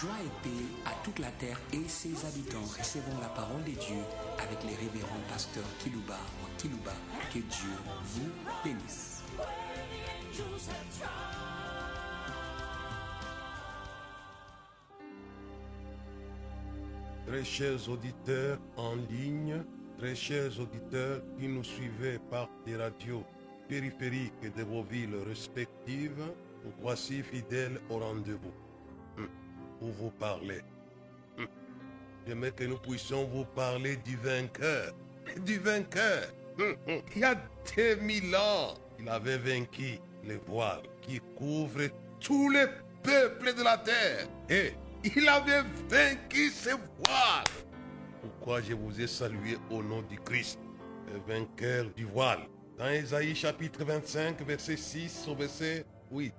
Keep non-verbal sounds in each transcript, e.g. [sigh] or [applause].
Joie et paix à toute la terre et ses habitants. Recevons la parole de Dieu avec les révérends pasteurs Kilouba ou Kilouba. Que Dieu vous bénisse. Très chers auditeurs en ligne, très chers auditeurs qui nous suivez par des radios périphériques de vos villes respectives, voici fidèles au rendez-vous. Pour vous parler. J'aimerais que nous puissions vous parler du vainqueur. Du vainqueur. Il y a 2000 ans, il avait vaincu les voiles qui couvrent tous les peuples de la terre. Et il avait vaincu ces voiles. Pourquoi je vous ai salué au nom du Christ, le vainqueur du voile? Dans Ésaïe chapitre 25, verset 6 au verset 8.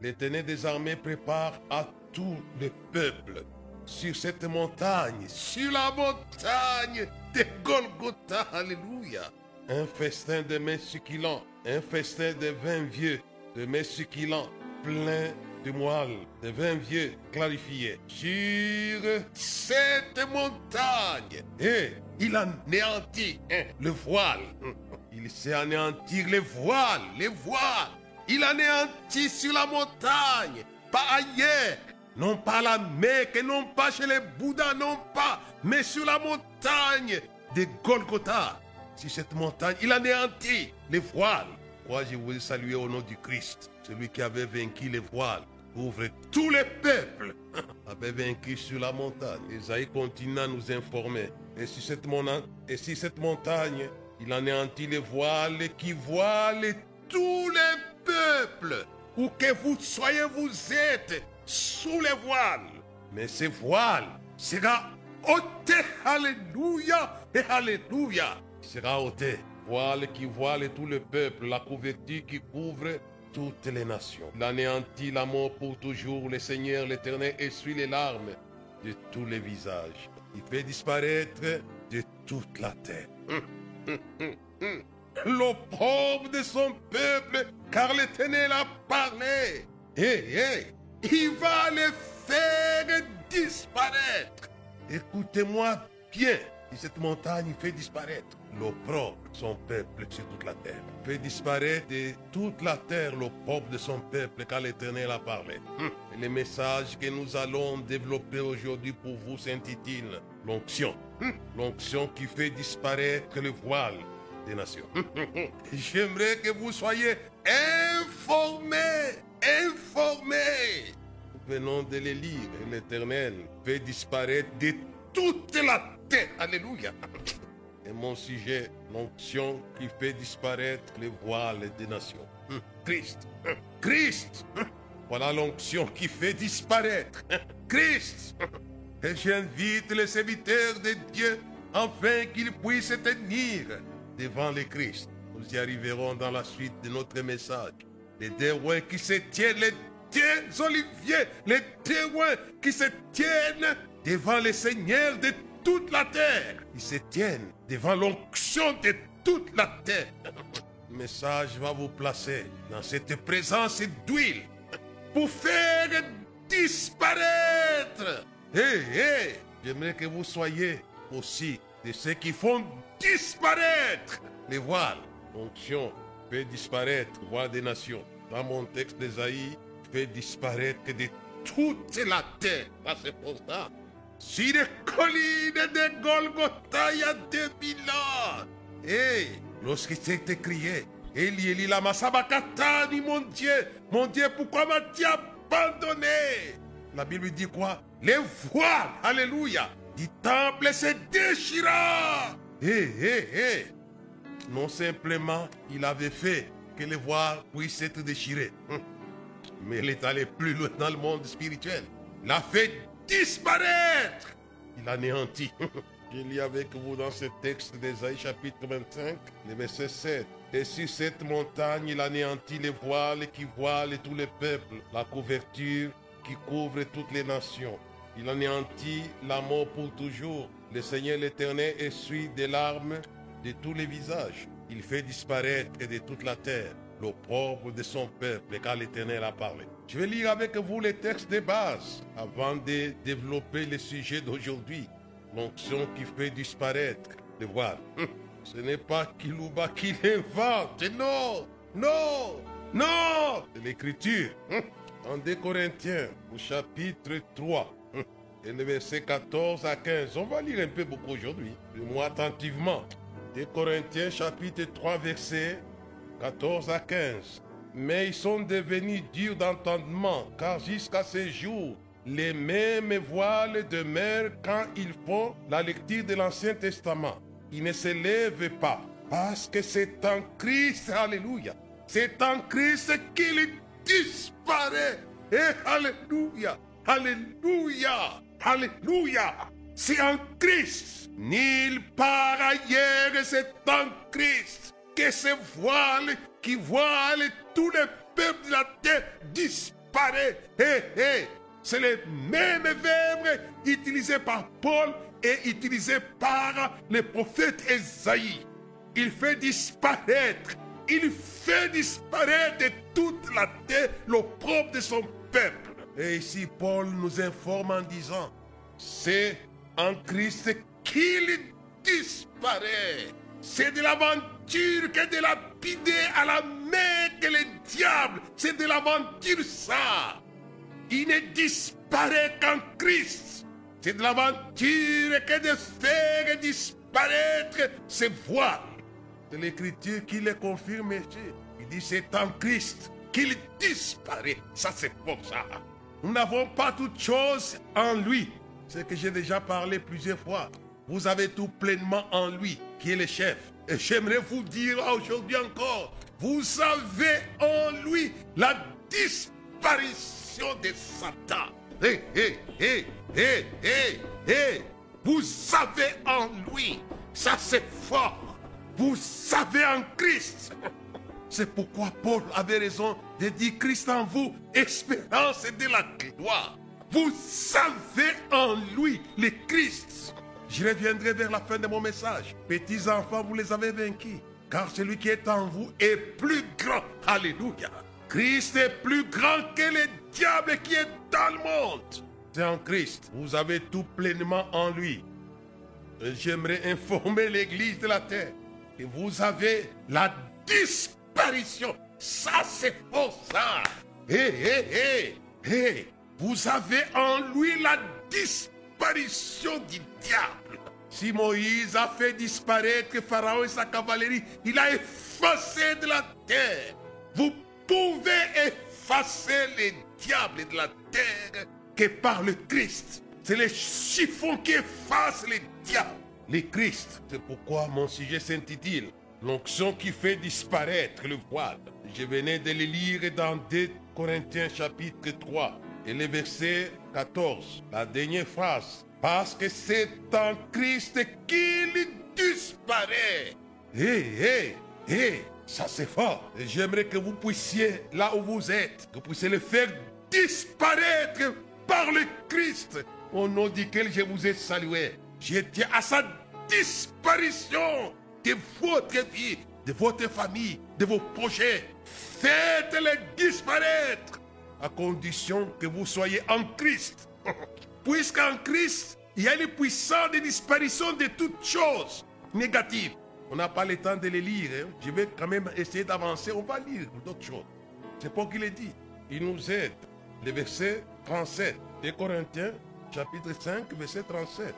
L'Éternel des armées prépare à tous les peuples sur cette montagne, sur la montagne de Golgotha, alléluia. Un festin de mets succulents, un festin de vin vieux, de mets succulents, plein de moelle, de vin vieux clarifié, sur cette montagne. Et il anéantit hein, le voile. [laughs] Il sait anéantir les voiles, les voiles. Il anéantit sur la montagne, pas ailleurs. Non pas la Mecque, non pas chez les Bouddhas, non pas, mais sur la montagne de Golgotha. Sur cette montagne, il anéantit les voiles. Moi, je vous ai salué au nom du Christ, celui qui avait vaincu les voiles, ouvre tous les peuples, [laughs] avait vaincu sur la montagne. Esaïe continue à nous informer. Et sur cette, et sur cette montagne, il anéantit les voiles qui voilent tous les peuples. Où que vous soyez, vous êtes sous les voiles. Mais ces voiles sera ôté, alléluia et alléluia. Sera ôté. Voile qui voile tout le peuple, la couverture qui couvre toutes les nations. Il anéantit la mort pour toujours. Le Seigneur, l'Éternel, essuie les larmes de tous les visages. Il fait disparaître de toute la terre. L'opprobre de son peuple, car l'Éternel a parlé. Hé, hé, il va les faire disparaître. Écoutez-moi bien. Et cette montagne fait disparaître l'opprobre de son peuple sur toute la terre. Fait disparaître de toute la terre l'opprobre de son peuple car l'Éternel a parlé. Hum. Le message que nous allons développer aujourd'hui pour vous s'intitule l'onction. Hum. L'onction qui fait disparaître le voile nations. [laughs] J'aimerais que vous soyez informés, informés. Venons de les lire. L'Éternel fait disparaître de toute la terre. Alléluia. Et mon sujet, l'onction qui fait disparaître les voiles des nations. Hum, Christ. hum, Christ. hum. Voilà l'onction qui fait disparaître. Christ. Et j'invite les serviteurs de Dieu afin qu'ils puissent tenir devant le Christ. Nous y arriverons dans la suite de notre message. Les témoins qui se tiennent, les deux oliviers, les témoins qui se tiennent devant le Seigneur de toute la terre. Ils se tiennent devant l'onction de toute la terre. Le message va vous placer dans cette présence d'huile pour faire disparaître. Hé, hé, j'aimerais que vous soyez aussi de ceux qui font disparaître les voiles. Onction fait disparaître voiles des nations. Dans mon texte d'Esaïe, fait disparaître de toute la terre. Ah, c'est pour ça. Sur les collines de Golgotha, il y a 2000 ans. Et lorsqu'il s'est écrié, Eli, Eli, lama sabachthani, mon Dieu, mon Dieu, pourquoi m'as-tu abandonné? La Bible dit quoi? Les voiles, alléluia, du temple se déchira. Hé, hé, hé. Non simplement, il avait fait que les voiles puissent être déchirées. Hum. Mais il est allé plus loin dans le monde spirituel. Il a fait disparaître. Il anéantit. Je lis avec vous dans ce texte d'Ésaïe chapitre 25, le verset 7. Et sur cette montagne, il anéantit les voiles qui voilent tous les peuples, la couverture qui couvre toutes les nations. Il anéantit la mort pour toujours. Le Seigneur l'Éternel essuie des larmes de tous les visages. Il fait disparaître de toute la terre l'opprobre de son peuple, car l'Éternel a parlé. Je vais lire avec vous les textes de base avant de développer le sujet d'aujourd'hui. L'onction qui fait disparaître le voile. Hum, ce n'est pas Kilouba qui l'invente, non, non, non, c'est l'écriture. Hum, en 2 Corinthiens, au chapitre 3, hum, et le verset 14 à 15. On va lire un peu beaucoup aujourd'hui. Moi attentivement. 2 Corinthiens chapitre 3 verset 14 à 15. Mais ils sont devenus durs d'entendement, car jusqu'à ce jour, les mêmes voiles demeurent quand ils font la lecture de l'Ancien Testament. Ils ne se lèvent pas, parce que c'est en Christ, alléluia, c'est en Christ qu'il disparaît. Et alléluia, alléluia, alléluia. C'est en Christ. Nulle part ailleurs, c'est en Christ que ce voile qui voile tous les peuples de la terre disparaît. C'est le même verbe utilisé par Paul et utilisé par le prophète Esaïe. Il fait disparaître, il fait disparaître de toute la terre l'opprobre de son peuple. Et ici, Paul nous informe en disant, c'est en Christ qu'il disparaît. C'est de l'aventure que de lapider à la main que le diable. C'est de l'aventure ça. Il ne disparaît qu'en Christ. C'est de l'aventure que de faire disparaître ses voiles. C'est l'écriture qui le confirme ici. Il dit c'est en Christ qu'il disparaît. Ça c'est pour ça. Nous n'avons pas toute chose en lui. C'est que j'ai déjà parlé plusieurs fois. Vous avez tout pleinement en lui, qui est le chef. Et j'aimerais vous dire aujourd'hui encore, vous avez en lui la disparition de Satan. Hé, hé, hé, hé, hé, hé. Vous avez en lui. Ça c'est fort. Vous savez en Christ. C'est pourquoi Paul avait raison de dire Christ en vous, espérance de la gloire. Vous savez en lui le Christ. Je reviendrai vers la fin de mon message. Petits enfants, vous les avez vaincus. Car celui qui est en vous est plus grand. Alléluia. Christ est plus grand que le diable qui est dans le monde. C'est en Christ. Vous avez tout pleinement en lui. J'aimerais informer l'église de la terre que vous avez la disparition. Ça, c'est faux, ça. Hé, hé, hé, hé. Vous avez en lui la disparition du diable. Si Moïse a fait disparaître Pharaon et sa cavalerie, il a effacé de la terre. Vous pouvez effacer les diables de la terre que par le Christ. C'est le chiffon qui efface les diables. Le Christ. C'est pourquoi mon sujet s'intitule L'onction qui fait disparaître le voile. Je venais de le lire dans 2 Corinthiens chapitre 3 et le verset 14. La dernière phrase. Parce que c'est en Christ qu'il disparaît. Hé, hé, hé, ça c'est fort. J'aimerais que vous puissiez, là où vous êtes, que vous puissiez le faire disparaître par le Christ, au nom duquel je vous ai salué. Tiens à sa disparition de votre vie, de votre famille, de vos projets. Faites-les disparaître à condition que vous soyez en Christ. [laughs] Puisqu'en Christ, il y a une puissance de disparition de toutes choses négatives. On n'a pas le temps de les lire. hein. Je vais quand même essayer d'avancer. On va lire d'autres choses. C'est pas qu'il est dit. Il nous aide. Le verset 37 de Corinthiens, chapitre 5, verset 37.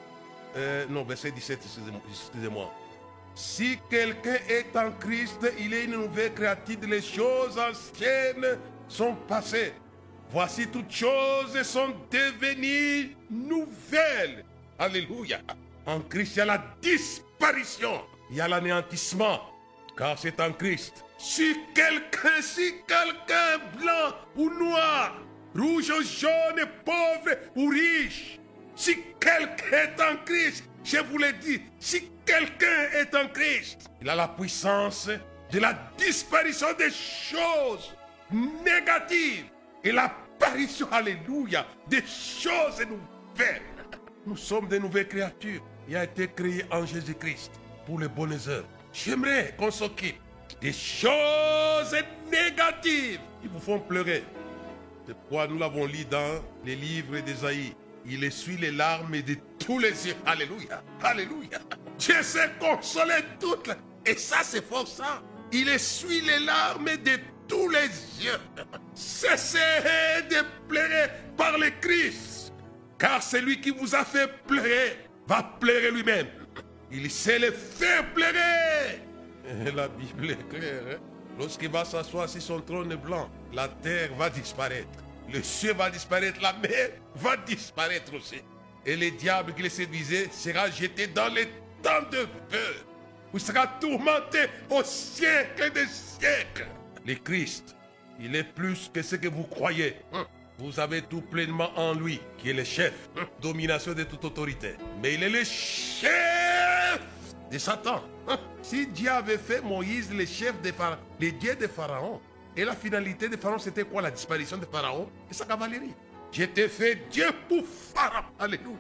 Euh, non, verset 17, excusez-moi. excusez-moi. Si quelqu'un est en Christ, il est une nouvelle créature. Les choses anciennes sont passées. Voici toutes choses sont devenues nouvelles. Alléluia. En Christ, il y a la disparition. Il y a l'anéantissement. Car c'est en Christ. Si quelqu'un, si quelqu'un blanc ou noir, rouge ou jaune, pauvre ou riche, si quelqu'un est en Christ, je vous l'ai dit, si quelqu'un est en Christ, il a la puissance de la disparition des choses négatives et l'apparition, alléluia, des choses nouvelles. Nous sommes des nouvelles créatures. Il a été créé en Jésus-Christ pour les bonnes œuvres. J'aimerais qu'on s'occupe des choses négatives qui vous font pleurer. C'est pourquoi nous l'avons lu dans les livres d'Ésaïe. Il essuie les larmes de tous les yeux. Alléluia. Alléluia. Dieu sait consoler toutes. Et ça, c'est fort ça. Il essuie les larmes de tous les yeux. Cessez de pleurer par le Christ. Car celui qui vous a fait pleurer va pleurer lui-même. Il sait le faire pleurer. [laughs] La Bible est claire. Hein? Lorsqu'il va s'asseoir sur son trône blanc, la terre va disparaître. Le ciel va disparaître, la mer va disparaître aussi. Et le diable qui le séduisait sera jeté dans les temps de feu. Vous sera tourmenté au siècle des siècles. Le Christ, il est plus que ce que vous croyez. Hum. Vous avez tout pleinement en lui, qui est le chef, hum. domination de toute autorité. Mais il est le chef de Satan. Hum. Si Dieu avait fait Moïse le chef de Pharaon, le Dieu de Pharaon, et la finalité de Pharaon, c'était quoi La disparition de Pharaon et sa cavalerie? J'étais fait Dieu pour Pharaon. Alléluia.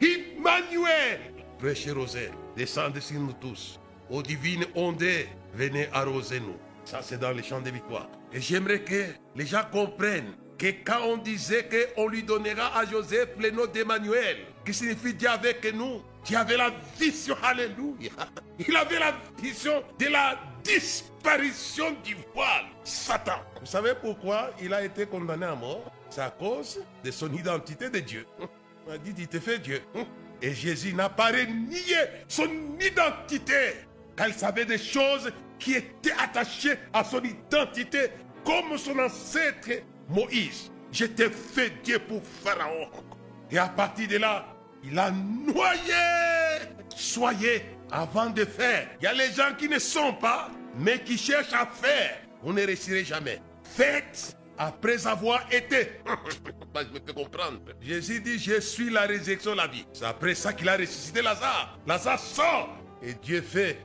Emmanuel. Prêchez Rosée, descendez sur nous tous. Ô divine ondée, venez arroser nous. Ça, c'est dans les chants de victoire. Et j'aimerais que les gens comprennent que quand on disait qu'on lui donnera à Joseph le nom d'Emmanuel, qui signifie Dieu avec nous, Dieu avait la vision, alléluia. Il avait la vision de la disparition du voile, Satan. Vous savez pourquoi il a été condamné à mort? C'est à cause de son identité de Dieu. On a dit, il te fait Dieu. Et Jésus n'a pas renié son identité, car il savait des choses qui étaient attachées à son identité, comme son ancêtre Moïse. J'étais fait Dieu pour Pharaon. Et à partir de là, il a noyé. Soyez avant de faire. Il y a les gens qui ne sont pas, mais qui cherchent à faire. Vous ne réussirez jamais. Faites après avoir été. [laughs] je me fais comprendre. Jésus dit, je suis la résurrection, la vie. C'est après ça qu'il a ressuscité Lazare. Lazare sort. Et Dieu fait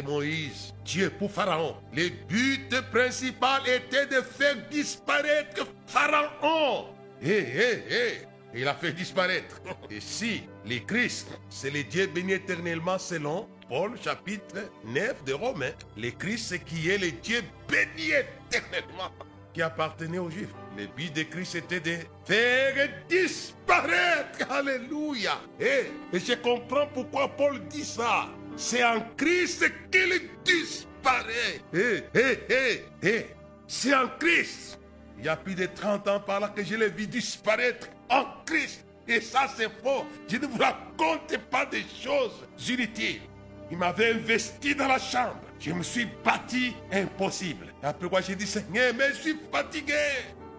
Moïse, Dieu pour Pharaon. Le but principal était de faire disparaître Pharaon. Hé, hé, hé. Il a fait disparaître. [laughs] Et si le Christ, c'est le Dieu béni éternellement selon Paul chapitre 9 de Romains, le Christ c'est qui est le Dieu béni éternellement qui appartenait aux Juifs. Le but de Christ était de faire disparaître. Alléluia. Et, et je comprends pourquoi Paul dit ça. C'est en Christ qu'il disparaît. Eh, eh, eh, eh. C'est en Christ. Il y a plus de 30 ans par là que je l'ai vu disparaître en Christ. Et ça, c'est faux. Je ne vous raconte pas des choses inutiles. Il m'avait investi dans la chambre. Je me suis bâti impossible. Après quoi, j'ai dit, Seigneur, mais je suis fatigué.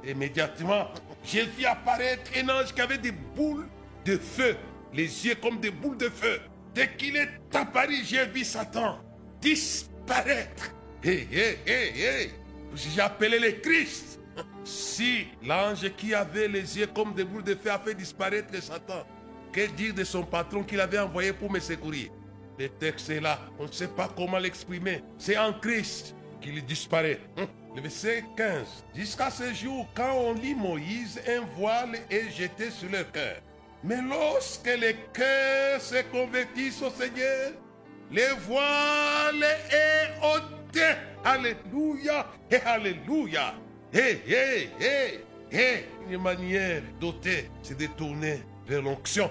Immédiatement, j'ai vu apparaître un ange qui avait des boules de feu, les yeux comme des boules de feu. Dès qu'il est apparu, j'ai vu Satan disparaître. Hé, hé, hé, hé. J'ai appelé le Christ. Si l'ange qui avait les yeux comme des boules de feu a fait disparaître Satan, que dire de son patron qu'il avait envoyé pour me secourir? Le texte est là, on ne sait pas comment l'exprimer. C'est en Christ qu'il disparaît. Hum. Le verset 15. Jusqu'à ce jour, quand on lit Moïse, un voile est jeté sur le cœur. Mais lorsque le cœur se convertissent au Seigneur, le voile est ôté. Alléluia et Alléluia. Hé, hé, hé, hé. Une manière d'ôter, c'est de tourner vers l'onction,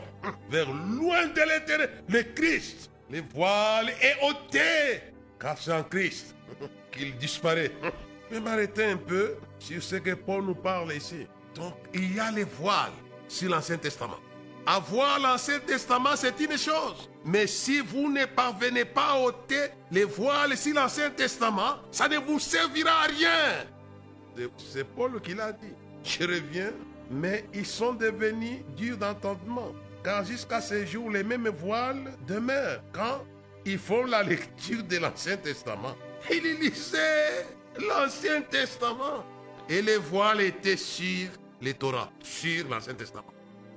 vers loin de l'éternel, le Christ. Le voile est ôté, car c'est en Christ [laughs] qu'il disparaît. [laughs] Je vais m'arrêter un peu sur ce que Paul nous parle ici. Donc, il y a les voiles sur l'Ancien Testament. Avoir l'Ancien Testament, c'est une chose. Mais si vous ne parvenez pas à ôter les voiles sur l'Ancien Testament, ça ne vous servira à rien. C'est Paul qui l'a dit. Je reviens, mais ils sont devenus durs d'entendement. Car jusqu'à ce jour, les mêmes voiles demeurent quand ils font la lecture de l'Ancien Testament. Ils lisaient l'Ancien Testament. Et les voiles étaient sur les Torah, sur l'Ancien Testament.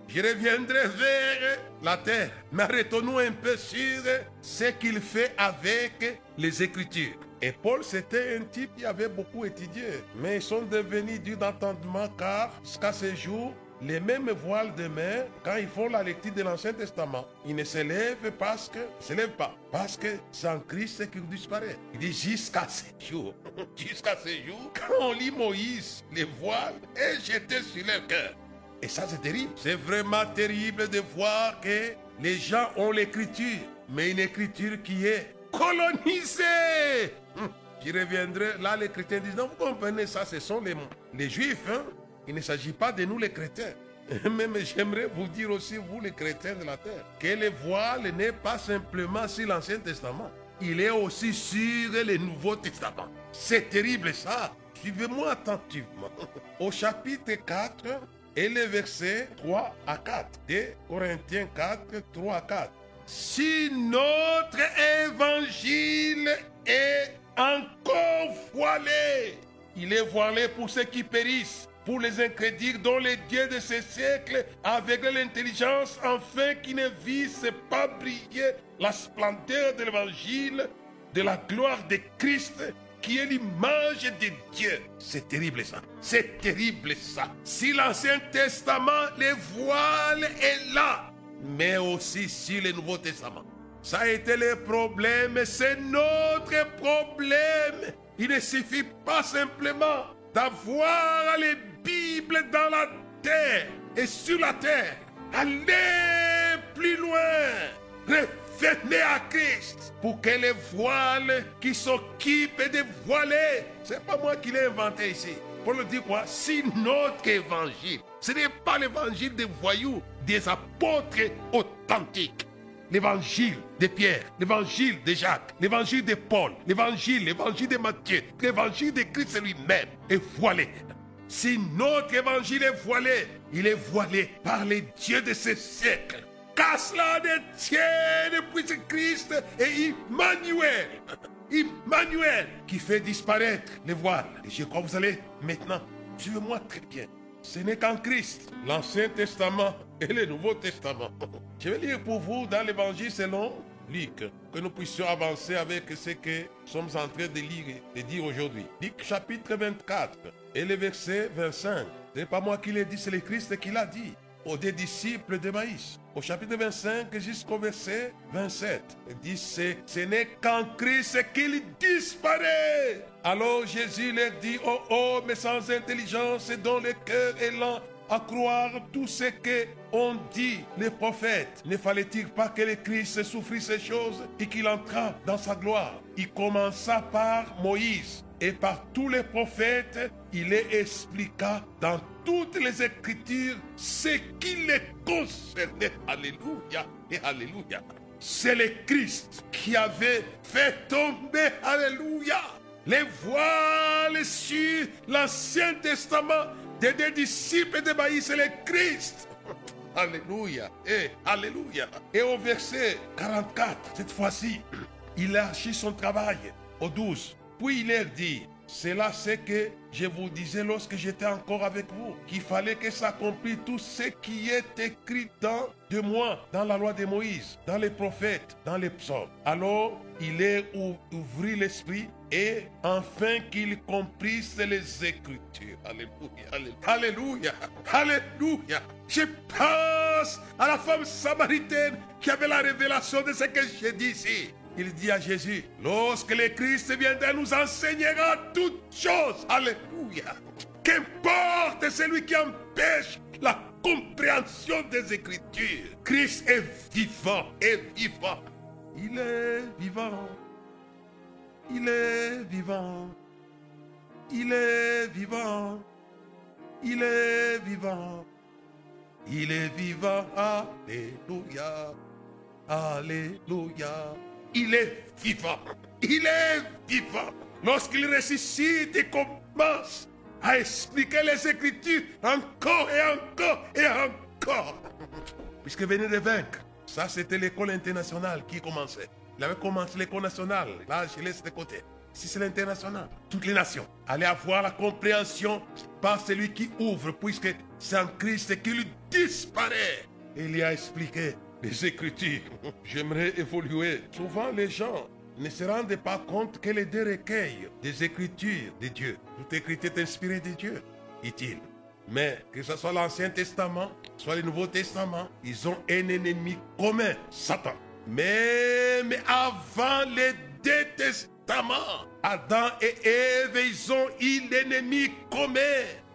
Je reviendrai vers la terre. Mais arrêtons-nous un peu sur ce qu'il fait avec les Écritures. Et Paul, c'était un type qui avait beaucoup étudié. Mais ils sont devenus durs d'entendement car jusqu'à ce jour, les mêmes voiles de quand ils font la lecture de l'Ancien Testament, ils ne se lèvent parce que, pas, parce que c'est en Christ qu'ils disparaissent. Il dit jusqu'à ce jour, [laughs] jusqu'à ce jour, quand on lit Moïse, les voiles est jeté sur leur cœur. Et ça, c'est terrible. C'est vraiment terrible de voir que les gens ont l'écriture, mais une écriture qui est colonisée. Hum, J'y reviendrai. Là, les chrétiens disent, non, vous comprenez, ça, ce sont les, les juifs. Hein? Il ne s'agit pas de nous, les chrétiens. [laughs] Même j'aimerais vous dire aussi, vous, les chrétiens de la terre, que le voile n'est pas simplement sur l'Ancien Testament. Il est aussi sur le Nouveau Testament. C'est terrible ça. Suivez-moi attentivement. [laughs] Au chapitre 4 et le verset 3 à 4 de Corinthiens 4, 3 à 4. Si notre évangile est encore voilé, il est voilé pour ceux qui périssent, pour les incrédules dont les dieux de ce siècle aveuglent l'intelligence afin qu'ils ne vissent pas briller la splendeur de l'évangile, de la gloire de Christ qui est l'image de Dieu. C'est terrible ça. C'est terrible ça. Si l'Ancien Testament, le voile est là, mais aussi si le Nouveau Testament. Ça a été le problème, c'est notre problème. Il ne suffit pas simplement d'avoir les Bibles dans la terre et sur la terre. Allez plus loin. Revenez à Christ pour que les voiles qui s'occupent de voiler, c'est pas moi qui l'ai inventé ici. Pour le dire quoi? Si notre évangile, ce n'est pas l'évangile des voyous, des apôtres authentiques. L'évangile de Pierre, l'évangile de Jacques, l'évangile de Paul, l'évangile, l'évangile de Matthieu, l'évangile de Christ lui-même est voilé. Si notre évangile est voilé, il est voilé par les dieux de ce siècle. Qu'à cela ne tienne puisse Christ et Emmanuel. Emmanuel [laughs] qui fait disparaître les voiles. Et je crois que vous allez maintenant, suivez-moi très bien. Ce n'est qu'en Christ, l'Ancien Testament et le Nouveau Testament. [laughs] Je vais lire pour vous dans l'Évangile selon Luc, que nous puissions avancer avec ce que nous sommes en train de lire et de dire aujourd'hui. Luc chapitre 24 et le verset 25. Ce n'est pas moi qui l'ai dit, c'est le Christ qui l'a dit aux disciples de Maïs. Au chapitre 25 jusqu'au verset 27. Il dit, ce, ce n'est qu'en Christ qu'il disparaît. Alors Jésus leur dit, oh oh, mais sans intelligence et dont le cœur est lent à croire tout ce que ont dit les prophètes. Ne fallait-il pas que le Christ souffrit ces choses et qu'il entra dans sa gloire? Il commença par Moïse et par tous les prophètes, il les expliqua dans toutes les Écritures ce qui les concernait. Alléluia et Alléluia. C'est le Christ qui avait fait tomber, Alléluia, les voiles sur l'Ancien Testament des deux disciples de Maïs, c'est le Christ. Alléluia. Et Alléluia. Et au verset 44, cette fois-ci, il archit son travail. Au 12. Puis il leur dit, c'est là ce que je vous disais lorsque j'étais encore avec vous, qu'il fallait que s'accomplisse tout ce qui est écrit dans de moi, dans la loi de Moïse, dans les prophètes, dans les psaumes. Alors il est ouvrit l'esprit et enfin qu'il comprisse les Écritures. Alléluia, Alléluia, Alléluia. Je pense à la femme samaritaine qui avait la révélation de ce que j'ai dit ici. Il dit à Jésus, lorsque le Christ viendra, nous enseignera toutes choses. Alléluia. Qu'importe celui qui empêche la compréhension des Écritures. Christ est vivant, est vivant. Il est vivant. Il est vivant. Il est vivant. Il est vivant. Il est vivant. Alléluia. Alléluia. Il est vivant. Il est vivant. Lorsqu'il ressuscite et commence à expliquer les Écritures encore et encore et encore. Puisque venait de vaincre. Ça, c'était l'école internationale qui commençait. Il avait commencé l'école nationale. Là, je laisse de côté. Si c'est l'international, toutes les nations allaient avoir la compréhension par celui qui ouvre, puisque c'est en Christ qu'il disparaît. Il y a expliqué les Écritures. J'aimerais évoluer. Souvent, les gens ne se rendent pas compte que les deux recueils des Écritures de Dieu, toute écriture est inspirée de Dieu, dit-il. Mais que ce soit l'Ancien Testament, soit le Nouveau Testament, ils ont un ennemi commun, Satan. Mais, avant les deux testaments, Adam et Ève, ils ont eu l'ennemi commun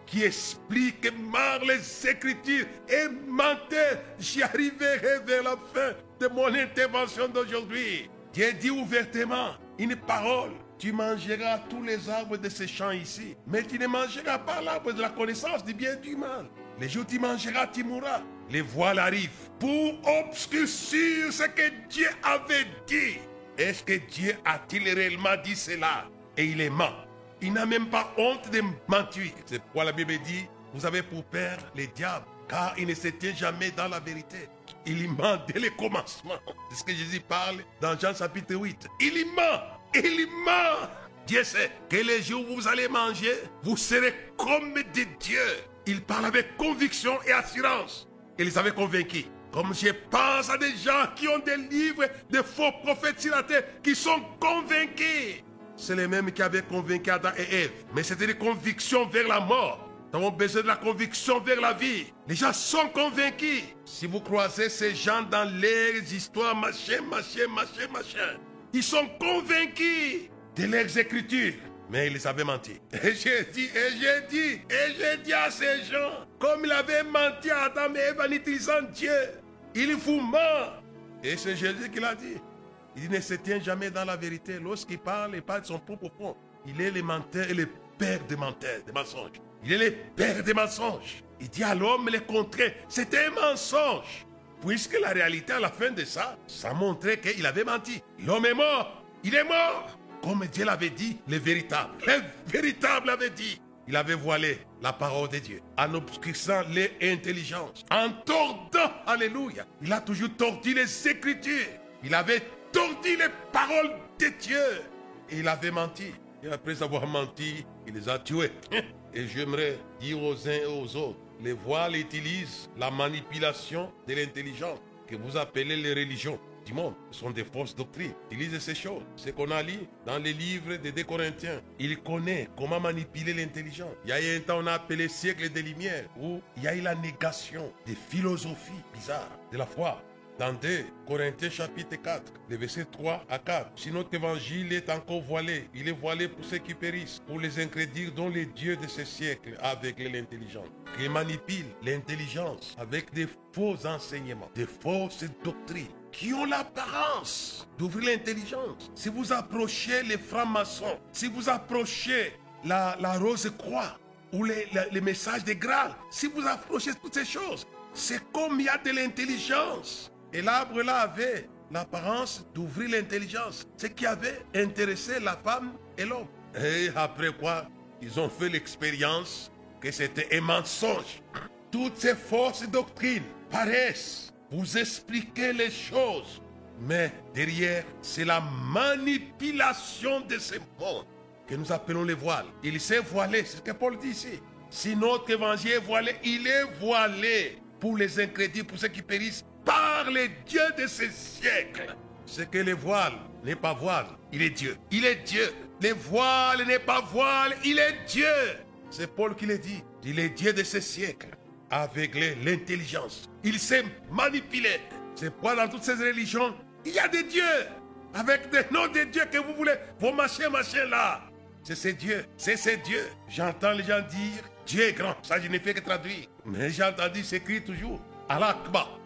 qui explique mal les Écritures et mentait. J'y arriverai vers la fin de mon intervention d'aujourd'hui. Dieu dit ouvertement une parole. Tu mangeras tous les arbres de ces champs ici, mais tu ne mangeras pas l'arbre de la connaissance du bien et du mal. Les jours tu mangeras, tu mourras. Les voiles arrivent pour obscurcir ce que Dieu avait dit. Est-ce que Dieu a-t-il réellement dit cela? Et il est ment. Il n'a même pas honte de mentir. C'est pourquoi la Bible dit, vous avez pour père les diables, car il ne se tient jamais dans la vérité. Il y ment dès le commencement. [laughs] C'est ce que Jésus parle dans Jean chapitre 8. Il y ment. Il y ment. Dieu sait que les jours où vous allez manger, vous serez comme des dieux. Il parle avec conviction et assurance. Il les avait convaincus. Comme je pense à des gens qui ont des livres de faux prophètes sur la terre, qui sont convaincus. C'est les mêmes qui avaient convaincu Adam et Ève. Mais c'était des convictions vers la mort. Nous avons besoin de la conviction vers la vie. Les gens sont convaincus. Si vous croisez ces gens dans leurs histoires, machin, machin, machin, machin, ils sont convaincus de leurs écritures. Mais ils avaient menti. [laughs] Et j'ai dit, et j'ai dit, et j'ai dit à ces gens, comme il avait menti à Adam et Ève en utilisant Dieu, il vous ment. Et c'est Jésus qui l'a dit. Il ne se tient jamais dans la vérité. Lorsqu'il parle, il parle de son propre fond. Il est le menteur et le père des menteurs, des mensonges. Il est le père des mensonges. Il dit à l'homme le contraire. C'était un mensonge. Puisque la réalité, à la fin de ça, ça montrait qu'il avait menti. L'homme est mort. Il est mort. Comme Dieu l'avait dit, le véritable. Le véritable avait dit. Il avait voilé la parole de Dieu en obscurcissant les intelligences, en tordant, alléluia. Il a toujours tordu les écritures. Il avait tordu les paroles de Dieu. Et il avait menti. Et après avoir menti, il les a tués. [laughs] Et j'aimerais dire aux uns et aux autres, les voiles utilisent la manipulation de l'intelligence que vous appelez les religions du monde. Ce sont des fausses doctrines. Ils lisent ces choses. Ce qu'on a lu dans les livres des deux Corinthiens. Il connaît comment manipuler l'intelligence. Il y a eu un temps, on a appelé siècle des Lumières, où il y a eu la négation des philosophies bizarres de la foi. Dans 2 Corinthiens chapitre 4, les versets 3 à 4. Si notre évangile est encore voilé, il est voilé pour ceux qui périssent, pour les incrédules dont les dieux de ce siècle avec l'intelligence, qui manipulent l'intelligence avec des faux enseignements, des fausses doctrines qui ont l'apparence d'ouvrir l'intelligence. Si vous approchez les francs-maçons, si vous approchez la, la rose croix ou les, les, les messages des Graal, si vous approchez toutes ces choses, c'est comme il y a de l'intelligence. Et l'arbre là avait l'apparence d'ouvrir l'intelligence, ce qui avait intéressé la femme et l'homme. Et après quoi, ils ont fait l'expérience que c'était un mensonge. Toutes ces fausses doctrines paraissent vous expliquer les choses, mais derrière, c'est la manipulation de ce monde que nous appelons les voiles. Il s'est voilé, c'est ce que Paul dit ici. Si notre évangile est voilé, il est voilé pour les incrédules, pour ceux qui périssent, par les dieux de ces siècles. Ce que les voiles n'est pas voile, il est Dieu. Il est Dieu. Les voiles n'est pas voile, il est Dieu. C'est Paul qui le dit. Il est Dieu de ces siècles, aveuglé l'intelligence. Il s'est manipulé. C'est pourquoi dans toutes ces religions, il y a des dieux. Avec des noms de dieux que vous voulez, vos machins, machins là. C'est ces dieux, c'est ces dieux. J'entends les gens dire, Dieu est grand. Ça, je ne fais que traduire. Mais j'ai entendu s'écrire toujours, Allah Akbar.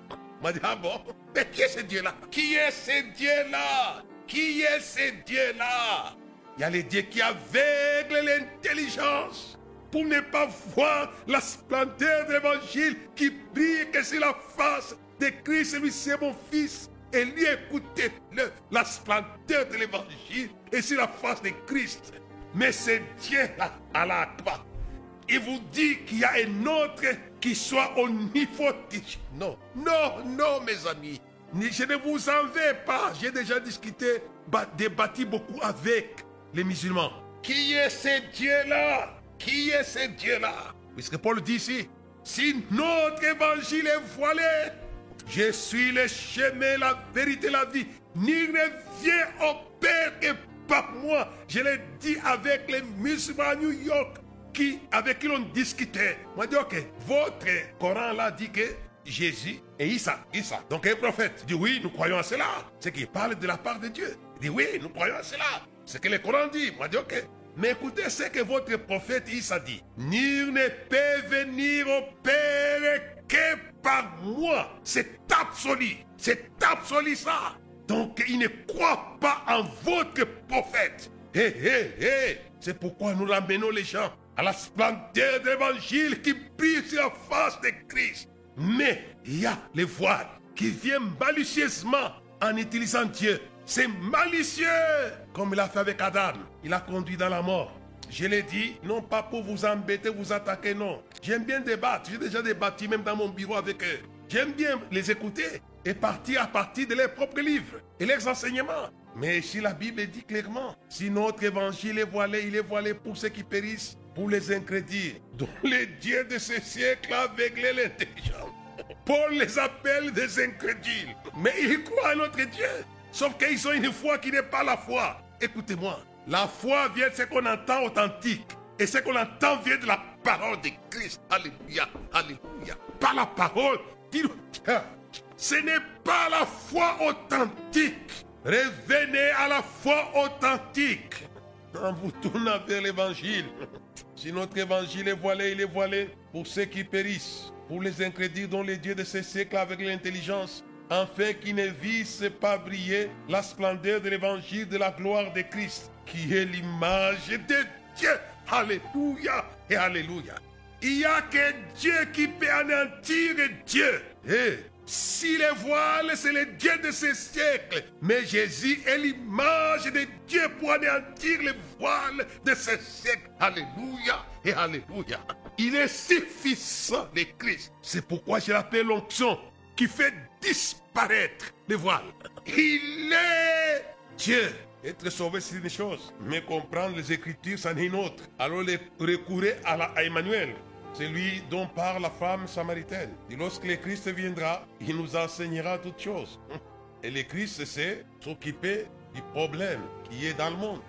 M'a dit, ah bon? Mais qui est ce Dieu-là? Qui est ce Dieu-là? Qui est ce Dieu-là? Il y a les dieux qui aveuglent l'intelligence pour ne pas voir la splendeur de l'évangile qui brille que sur la face de Christ. Lui, c'est mon fils. Et lui, écoutez le, la splendeur de l'évangile et sur la face de Christ. Mais c'est Dieu-là, à la croix. Il vous dit qu'il y a un autre qui soit au niveau de... Non, non, non, mes amis. Je ne vous en vais pas. J'ai déjà discuté, débattu beaucoup avec les musulmans. Qui est ce Dieu-là? Qui est ce Dieu-là? Puisque Paul dit ici, si notre évangile est voilé, je suis le chemin, la vérité, la vie. Nul ne au Père que par moi. Je l'ai dit avec les musulmans à New York avec qui l'on discutait. Je dis, ok, votre Coran là dit que Jésus et Issa, Issa, donc un prophète. Dit, oui, nous croyons à cela. C'est qu'il parle de la part de Dieu. Il dit, oui, nous croyons à cela. C'est que le Coran dit. Moi, dis, ok. Mais écoutez ce que votre prophète Issa dit. Nul ne peut venir au Père que par moi. C'est absolu. C'est absolu ça. Donc il ne croit pas en votre prophète. Hé. C'est pourquoi nous ramenons les gens à la splendeur de l'évangile qui brille sur la face de Christ. Mais il y a les voiles qui viennent malicieusement en utilisant Dieu. C'est malicieux, comme il a fait avec Adam. Il a conduit dans la mort. Je l'ai dit, non pas pour vous embêter, vous attaquer, non. J'aime bien débattre. J'ai déjà débattu même dans mon bureau avec eux. J'aime bien les écouter et partir à partir de leurs propres livres et leurs enseignements. Mais si la Bible dit clairement, si notre évangile est voilé, il est voilé pour ceux qui périssent, pour les incrédules, dont les dieux de ce siècle aveuglent l'intelligence. Paul les appelle des incrédules. Mais ils croient à notre Dieu. Sauf qu'ils ont une foi qui n'est pas la foi. Écoutez-moi, la foi vient de ce qu'on entend authentique. Et ce qu'on entend vient de la parole de Christ. Alléluia, alléluia. Pas la parole. Ce n'est pas la foi authentique. Revenez à la foi authentique. En vous tournant vers l'évangile. Si notre évangile est voilé, il est voilé pour ceux qui périssent, pour les incrédules dont les dieux de ce siècle avec l'intelligence, afin qu'ils ne vissent pas briller la splendeur de l'évangile de la gloire de Christ, qui est l'image de Dieu. Alléluia et Alléluia. Il n'y a que Dieu qui peut anéantir Dieu. Et si les voiles, c'est le Dieu de ce siècle, mais Jésus est l'image de Dieu pour anéantir les voiles de ce siècle. Alléluia et Alléluia. Il est suffisant de Christ. C'est pourquoi je l'appelle l'onction qui fait disparaître les voiles. Il est Dieu. Être sauvé, c'est une chose, mais comprendre les Écritures, c'en est une autre. Alors, recourir à, la, à Emmanuel, c'est lui dont parle la femme samaritaine. Et lorsque le Christ viendra, il nous enseignera toutes choses. [laughs] Et le Christ sait s'occuper du problème qui est dans le monde.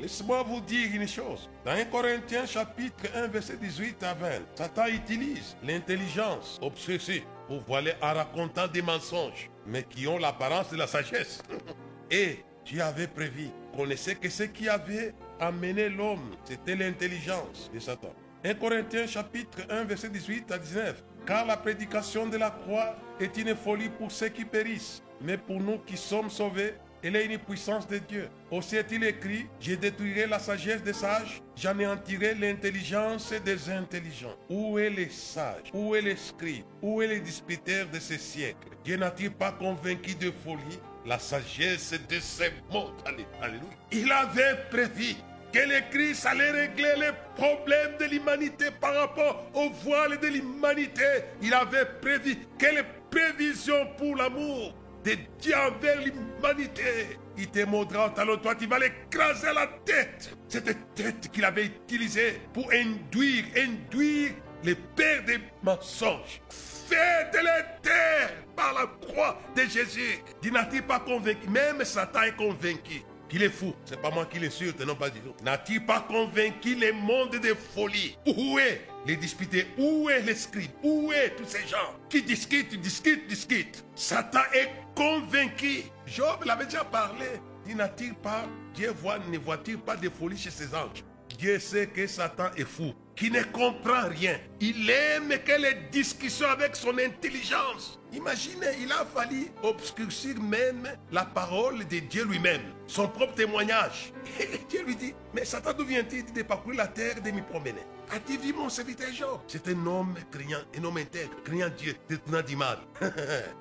Laissez-moi vous dire une chose. Dans 1 Corinthiens chapitre 1 verset 18 à 20, Satan utilise l'intelligence obsessive pour voiler en racontant des mensonges, mais qui ont l'apparence de la sagesse. [laughs] Et Dieu avait prévu, connaissait que ce qui avait amené l'homme, c'était l'intelligence de Satan. 1 Corinthiens chapitre 1 verset 18 à 19. Car la prédication de la croix est une folie pour ceux qui périssent, mais pour nous qui sommes sauvés, elle est une puissance de Dieu. Aussi est-il écrit, je détruirai la sagesse des sages, j'anéantirai l'intelligence des intelligents. Où est les sages Où est les scribes Où est les disputeurs de ce siècle Dieu n'a-t-il pas convaincu de folie la sagesse de ce monde Alléluia. Il avait prévu que le Christ allait régler les problèmes de l'humanité par rapport au voile de l'humanité. Il avait prévu quelle prévision pour l'amour de Dieu envers l'humanité. Il te montrera en talon toi, tu vas l'écraser la tête. Cette tête qu'il avait utilisée pour induire, induire les pères des mensonges. Faites-les taire par la croix de Jésus. Tu n'as-tu pas convaincu? Même Satan est convaincu qu'il est fou. C'est pas moi qui l'ai sûr, non pas du. N'a-t-il pas convaincu le monde de folie? Où est les disputés? Où est les scribes Où est tous ces gens? Qui discutent, discutent, discutent Satan est convaincu. Job l'avait déjà parlé. Il n'a-t-il pas, Dieu voit, ne voit-il pas de folie chez ses anges? Dieu sait que Satan est fou, qui ne comprend rien. Il aime que les discussions avec son intelligence. Imaginez, il a fallu obscurcir même la parole de Dieu lui-même, son propre témoignage. Et Dieu lui dit, mais Satan, d'où vient-il? De parcourir la terre de m'y promener As-tu vu mon serviteur Job? C'est un homme criant, un homme intègre, criant Dieu, détenant du mal.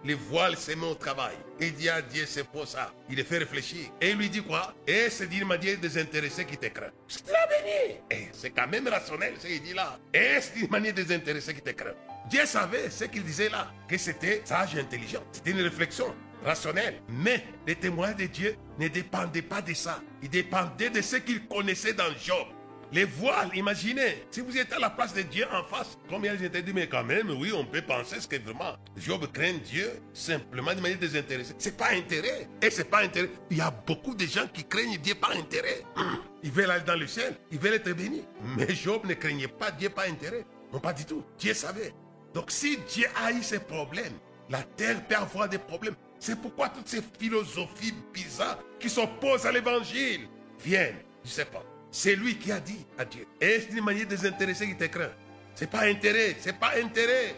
Les voiles, c'est mon travail. Il dit à Dieu, c'est pour ça. Il le fait réfléchir. Et il lui dit quoi Et c'est d'une manière désintéressée qui te craint. C'est très béni. Et c'est quand même rationnel ce qu'il dit là. Et c'est d'une manière désintéressée qui te craint. Dieu savait ce qu'il disait là, que c'était sage et intelligent. C'était une réflexion rationnelle. Mais les témoins de Dieu ne dépendaient pas de ça. Ils dépendaient de ce qu'ils connaissaient dans Job. Les voiles, imaginez, si vous êtes à la place de Dieu en face, combien ils étaient dit, mais quand même, oui, on peut penser ce que vraiment Job craint Dieu simplement de manière désintéressée. C'est pas intérêt. Et c'est pas intérêt. Il y a beaucoup de gens qui craignent Dieu par intérêt. [clears throat] Ils veulent aller dans le ciel, ils veulent être bénis. Mais Job ne craignait pas Dieu par intérêt. Non, pas du tout. Dieu savait. Donc si Dieu a eu ses problèmes, la terre peut avoir des problèmes. C'est pourquoi toutes ces philosophies bizarres qui s'opposent à l'évangile viennent. Je sais pas. C'est lui qui a dit à Dieu. Et c'est une manière désintéressée qui te craint. C'est pas intérêt, c'est pas intérêt.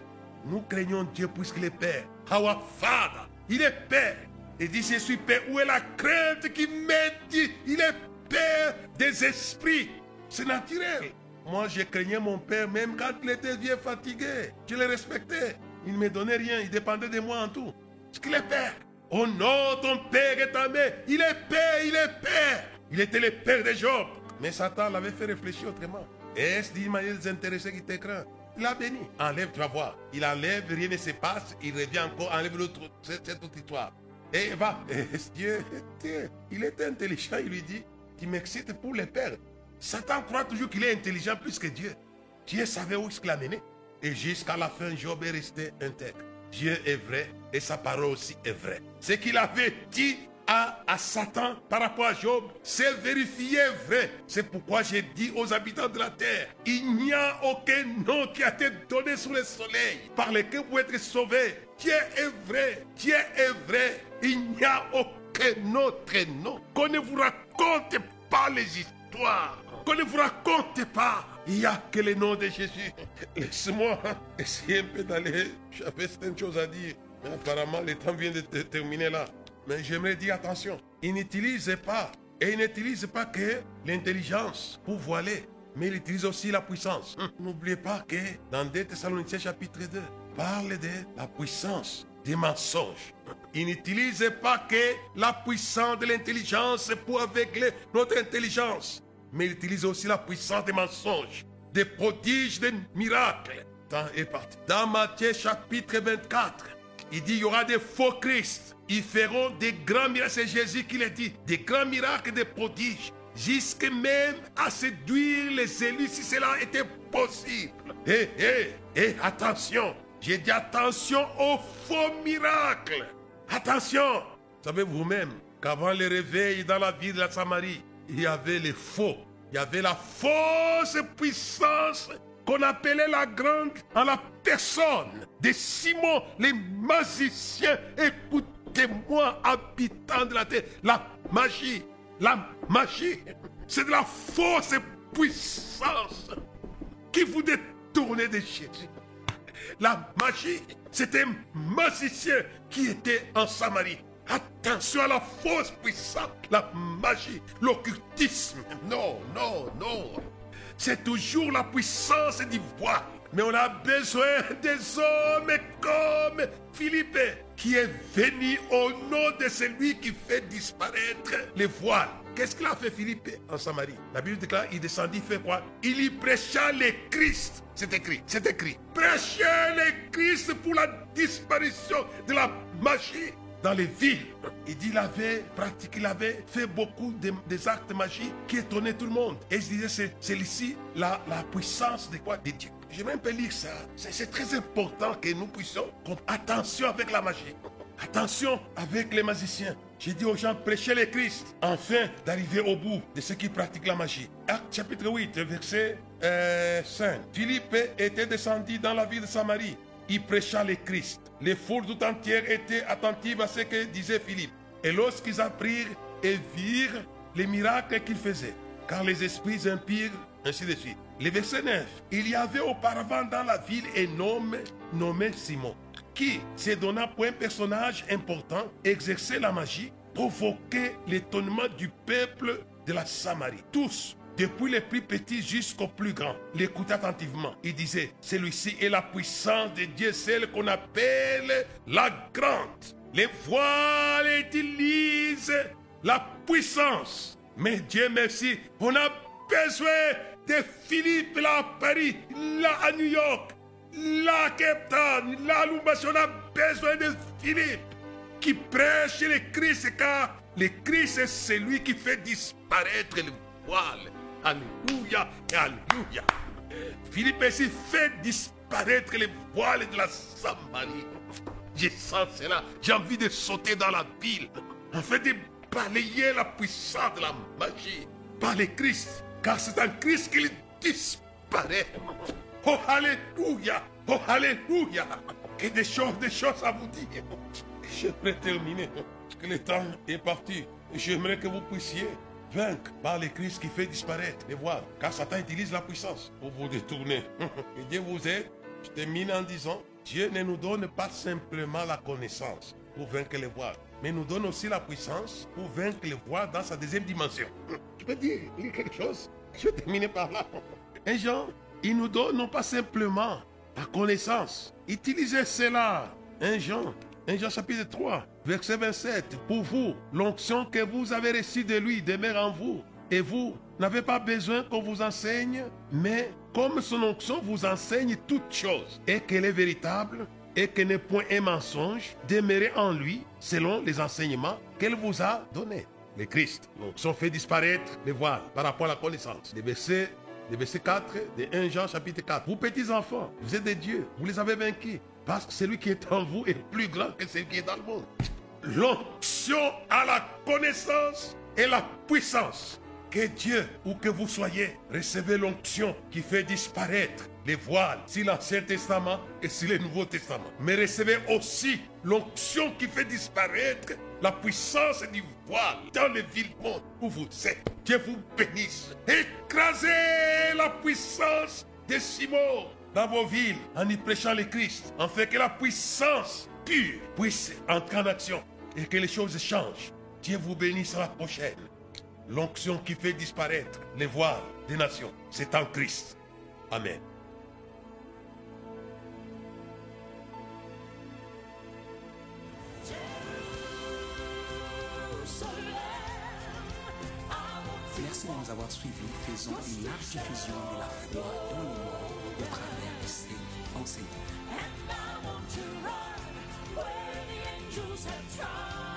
Nous craignons Dieu puisqu'il est Père. Our Father, il est Père. Et dit, je suis Père. Où est la crainte qui dit Il est Père des esprits. C'est naturel. Moi, je craignais mon père même quand il était vieux fatigué. Je le respectais. Il ne me donnait rien. Il dépendait de moi en tout. Parce qu'il est père. Oh non, ton père est mer. Il est père, il est père. Il était le père de Job. Mais Satan l'avait fait réfléchir autrement. Est-ce d'une manière désintéressée qui t'écran Il a béni. Enlève, tu vas voir. Il enlève, rien ne se passe. Il revient encore, enlève l'autre, cette, autre histoire. Et va. [laughs] Dieu, il était intelligent? Il lui dit, tu m'excites pour les pères. Satan croit toujours qu'il est intelligent plus que Dieu. Dieu savait où qu'il a mené. Et jusqu'à la fin, Job est resté intègre. Dieu est vrai et sa parole aussi est vraie. Ce qu'il avait dit à, à, Satan par rapport à Job, c'est vérifié vrai. C'est pourquoi j'ai dit aux habitants de la terre, il n'y a aucun nom qui a été donné sous le soleil par lequel vous êtes sauvés. Dieu est vrai, Dieu est vrai. Il n'y a aucun autre nom qu'on ne vous raconte pas les histoires qu'on ne vous raconte pas. Il n'y a que le nom de Jésus. Laisse-moi essayer un peu d'aller. J'avais certaines choses à dire. Mais apparemment, le temps vient de terminer là. Mais j'aimerais dire attention. Il n'utilise pas, et il n'utilise pas que l'intelligence pour voiler, mais il utilise aussi la puissance. Hum. N'oubliez pas que dans 2 Thessaloniciens chapitre 2, parle de la puissance des mensonges. Il n'utilise pas que la puissance de l'intelligence pour aveugler notre intelligence mais il utilise aussi la puissance des mensonges, des prodiges, des miracles. Dans, dans Matthieu chapitre 24, il dit il y aura des faux Christ. Ils feront des grands miracles. C'est Jésus qui l'a dit. Des grands miracles, des prodiges. Jusque même à séduire les élus si cela était possible. Hé, hé, hé, attention. J'ai dit attention aux faux miracles. Attention. Savez vous-même qu'avant le réveil dans la ville de la Samarie, il y avait les faux. Il y avait la fausse puissance qu'on appelait la grande en la personne de Simon, les magiciens. Écoutez-moi, habitants de la terre, la magie, la magie, c'est de la fausse puissance qui vous détournait de Jésus. La magie, c'était un magicien qui était en Samarie. Attention à la fausse puissance, la magie, l'occultisme. Non, non, non. C'est toujours la puissance du voile. Mais on a besoin des hommes comme Philippe, qui est venu au nom de celui qui fait disparaître les voiles. Qu'est-ce qu'il a fait Philippe en Samarie? La Bible déclare, il descendit, fait quoi? Il y prêcha le Christ. C'est écrit, c'est écrit. Prêcher le Christ pour la disparition de la magie dans les villes. Il dit qu'il avait pratiqué, il avait fait beaucoup de, des actes magiques qui étonnaient tout le monde. Et il disait, c'est ici la, la puissance de quoi? De Dieu. J'ai même pas lire ça. C'est très important que nous puissions attention avec la magie. Attention avec les magiciens. J'ai dit aux gens, prêchez le Christ, afin d'arriver au bout de ceux qui pratiquent la magie. Acte chapitre 8, verset 5. Euh, Philippe était descendu dans la ville de Samarie il prêcha le Christ. Les foules tout entières étaient attentives à ce que disait Philippe. Et lorsqu'ils apprirent et virent les miracles qu'il faisait, car les esprits impires, ainsi de suite. Le verset 9. Il y avait auparavant dans la ville un homme nommé Simon, qui, se donnant pour un personnage important, exerçait la magie, provoquait l'étonnement du peuple de la Samarie. Tous depuis les plus petits jusqu'aux plus grands. L'écoute attentivement. Il disait, celui-ci est la puissance de Dieu, celle qu'on appelle la grande. Les voiles utilisent la puissance. Mais Dieu merci, on a besoin de Philippe là à Paris, là à New York, là à Cape là à Lubumbashi. On a besoin de Philippe qui prêche le Christ car le Christ est celui qui fait disparaître le voile Alléluia Alléluia. Philippe ainsi fait disparaître les voiles de la Samarie. Je sens cela. J'ai envie de sauter dans la ville. En fait, de balayer la puissance de la magie par le Christ. Car c'est en Christ qu'il disparaît. Oh, Alléluia. Oh, Alléluia. Et des choses, des choses à vous dire. J'aimerais terminer. Que le temps est parti. J'aimerais que vous puissiez vaincre par le Christ qui fait disparaître les voiles. Car Satan utilise la puissance pour vous détourner. [laughs] Et Dieu vous aide. Je termine en disant, Dieu ne nous donne pas simplement la connaissance pour vaincre les voiles, mais nous donne aussi la puissance pour vaincre les voiles dans sa deuxième dimension. [laughs] Tu peux dire, quelque chose? [laughs] Je vais terminer par là. Un Jean, il nous donne non pas simplement la connaissance. Utilisez cela. Un Jean, un Jean chapitre 3, verset 27. Pour vous, l'onction que vous avez reçue de lui demeure en vous. Et vous n'avez pas besoin qu'on vous enseigne, mais comme son onction vous enseigne toutes choses, et qu'elle est véritable, et qu'elle n'est point un mensonge, demeurez en lui selon les enseignements qu'elle vous a donnés. Le Christ, l'onction fait disparaître les voiles par rapport à la connaissance. Les versets le verset 4 de 1 Jean chapitre 4. Vous petits enfants, vous êtes des dieux, vous les avez vaincus. Parce que celui qui est en vous est plus grand que celui qui est dans le monde. L'onction à la connaissance et la puissance. Que Dieu ou que vous soyez, recevez l'onction qui fait disparaître les voiles sur l'Ancien Testament et sur le Nouveau Testament. Mais recevez aussi l'onction qui fait disparaître la puissance du voile dans le vil monde où vous êtes. Dieu vous bénisse. Écrasez la puissance des Simon dans vos villes en y prêchant le Christ, en fait que la puissance pure puisse entrer en action et que les choses changent. Dieu vous bénisse à la prochaine. L'onction qui fait disparaître les voiles des nations, c'est en Christ. Amen. Merci de nous avoir suivis. Faisons une large diffusion de la foi dans le monde au travers de. And I want to run where the angels have trod.